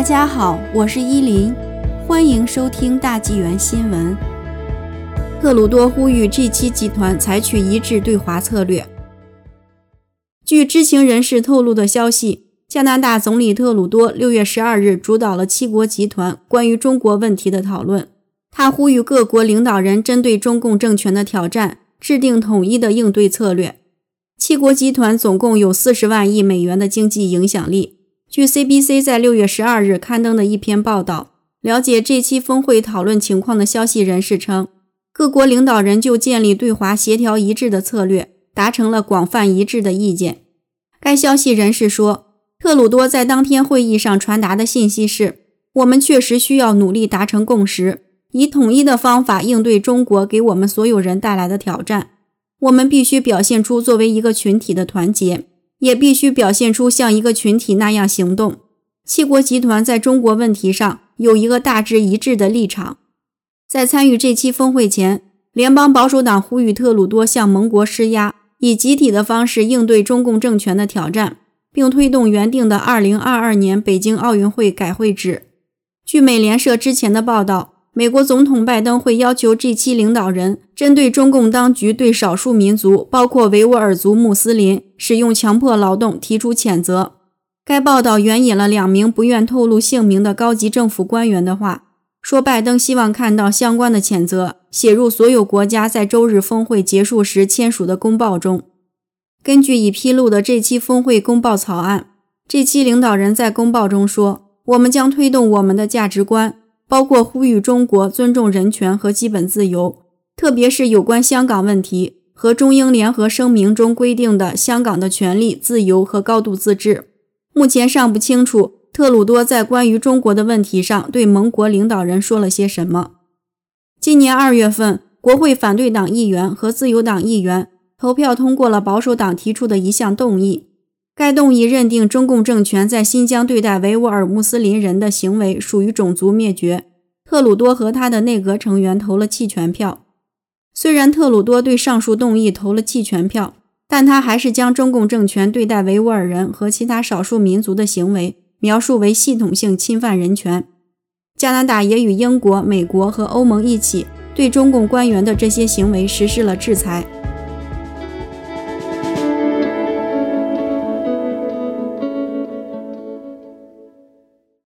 大家好，我是依林，欢迎收听大纪元新闻。特鲁多呼吁 G7 集团采取一致对华策略。据知情人士透露的消息，加拿大总理特鲁多六月十二日主导了七国集团关于中国问题的讨论。他呼吁各国领导人针对中共政权的挑战，制定统一的应对策略。七国集团总共有四十万亿美元的经济影响力。据 CBC 在六月十二日刊登的一篇报道，了解这期峰会讨论情况的消息人士称，各国领导人就建立对华协调一致的策略达成了广泛一致的意见。该消息人士说，特鲁多在当天会议上传达的信息是：我们确实需要努力达成共识，以统一的方法应对中国给我们所有人带来的挑战。我们必须表现出作为一个群体的团结。也必须表现出像一个群体那样行动。七国集团在中国问题上有一个大致一致的立场。在参与这期峰会前，联邦保守党呼吁特鲁多向盟国施压，以集体的方式应对中共政权的挑战，并推动原定的2022年北京奥运会改会址。据美联社之前的报道。美国总统拜登会要求 G7 领导人针对中共当局对少数民族，包括维吾尔族穆斯林使用强迫劳动提出谴责。该报道援引了两名不愿透露姓名的高级政府官员的话，说拜登希望看到相关的谴责写入所有国家在周日峰会结束时签署的公报中。根据已披露的这期峰会公报草案，G7 领导人在公报中说：“我们将推动我们的价值观。”包括呼吁中国尊重人权和基本自由，特别是有关香港问题和中英联合声明中规定的香港的权利、自由和高度自治。目前尚不清楚特鲁多在关于中国的问题上对盟国领导人说了些什么。今年二月份，国会反对党议员和自由党议员投票通过了保守党提出的一项动议。该动议认定中共政权在新疆对待维吾尔穆斯林人的行为属于种族灭绝。特鲁多和他的内阁成员投了弃权票。虽然特鲁多对上述动议投了弃权票，但他还是将中共政权对待维吾尔人和其他少数民族的行为描述为系统性侵犯人权。加拿大也与英国、美国和欧盟一起对中共官员的这些行为实施了制裁。